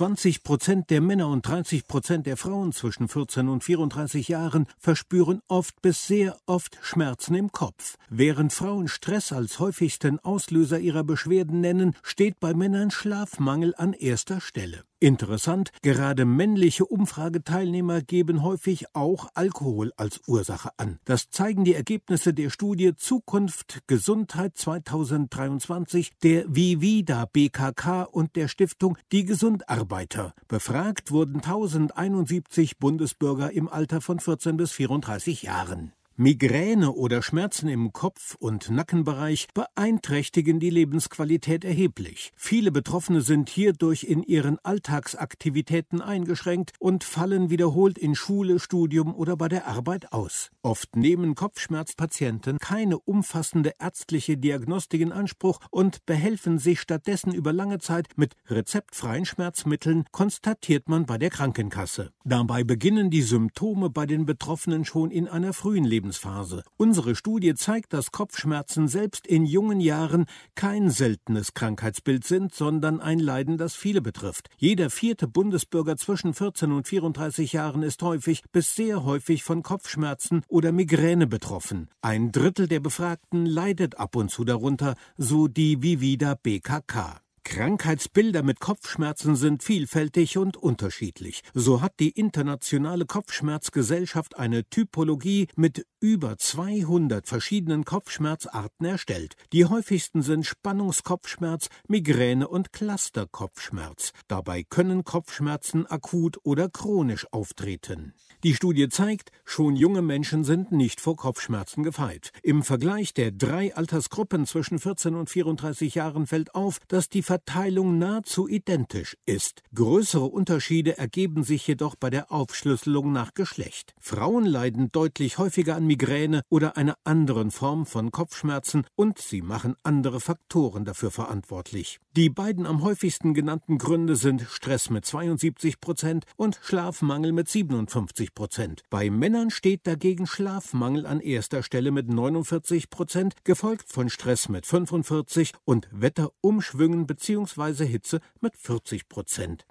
20 Prozent der Männer und 30 Prozent der Frauen zwischen 14 und 34 Jahren verspüren oft bis sehr oft Schmerzen im Kopf. Während Frauen Stress als häufigsten Auslöser ihrer Beschwerden nennen, steht bei Männern Schlafmangel an erster Stelle. Interessant, gerade männliche Umfrageteilnehmer geben häufig auch Alkohol als Ursache an. Das zeigen die Ergebnisse der Studie Zukunft Gesundheit 2023 der Vivida BKK und der Stiftung Die Gesundarbeiter. Befragt wurden 1071 Bundesbürger im Alter von 14 bis 34 Jahren. Migräne oder Schmerzen im Kopf- und Nackenbereich beeinträchtigen die Lebensqualität erheblich. Viele Betroffene sind hierdurch in ihren Alltagsaktivitäten eingeschränkt und fallen wiederholt in Schule, Studium oder bei der Arbeit aus. Oft nehmen Kopfschmerzpatienten keine umfassende ärztliche Diagnostik in Anspruch und behelfen sich stattdessen über lange Zeit mit rezeptfreien Schmerzmitteln, konstatiert man bei der Krankenkasse. Dabei beginnen die Symptome bei den Betroffenen schon in einer frühen Lebensphase. Lebensphase. Unsere Studie zeigt, dass Kopfschmerzen selbst in jungen Jahren kein seltenes Krankheitsbild sind, sondern ein Leiden, das viele betrifft. Jeder vierte Bundesbürger zwischen 14 und 34 Jahren ist häufig bis sehr häufig von Kopfschmerzen oder Migräne betroffen. Ein Drittel der Befragten leidet ab und zu darunter, so die Vivida BKK. Krankheitsbilder mit Kopfschmerzen sind vielfältig und unterschiedlich. So hat die Internationale Kopfschmerzgesellschaft eine Typologie mit über 200 verschiedenen Kopfschmerzarten erstellt. Die häufigsten sind Spannungskopfschmerz, Migräne und Clusterkopfschmerz. Dabei können Kopfschmerzen akut oder chronisch auftreten. Die Studie zeigt, schon junge Menschen sind nicht vor Kopfschmerzen gefeit. Im Vergleich der drei Altersgruppen zwischen 14 und 34 Jahren fällt auf, dass die Verteilung nahezu identisch ist. Größere Unterschiede ergeben sich jedoch bei der Aufschlüsselung nach Geschlecht. Frauen leiden deutlich häufiger an Migräne oder einer anderen Form von Kopfschmerzen und sie machen andere Faktoren dafür verantwortlich. Die beiden am häufigsten genannten Gründe sind Stress mit 72 Prozent und Schlafmangel mit 57 Prozent. Bei Männern steht dagegen Schlafmangel an erster Stelle mit 49 Prozent, gefolgt von Stress mit 45 und Wetterumschwüngen bzw. Hitze mit 40 Prozent.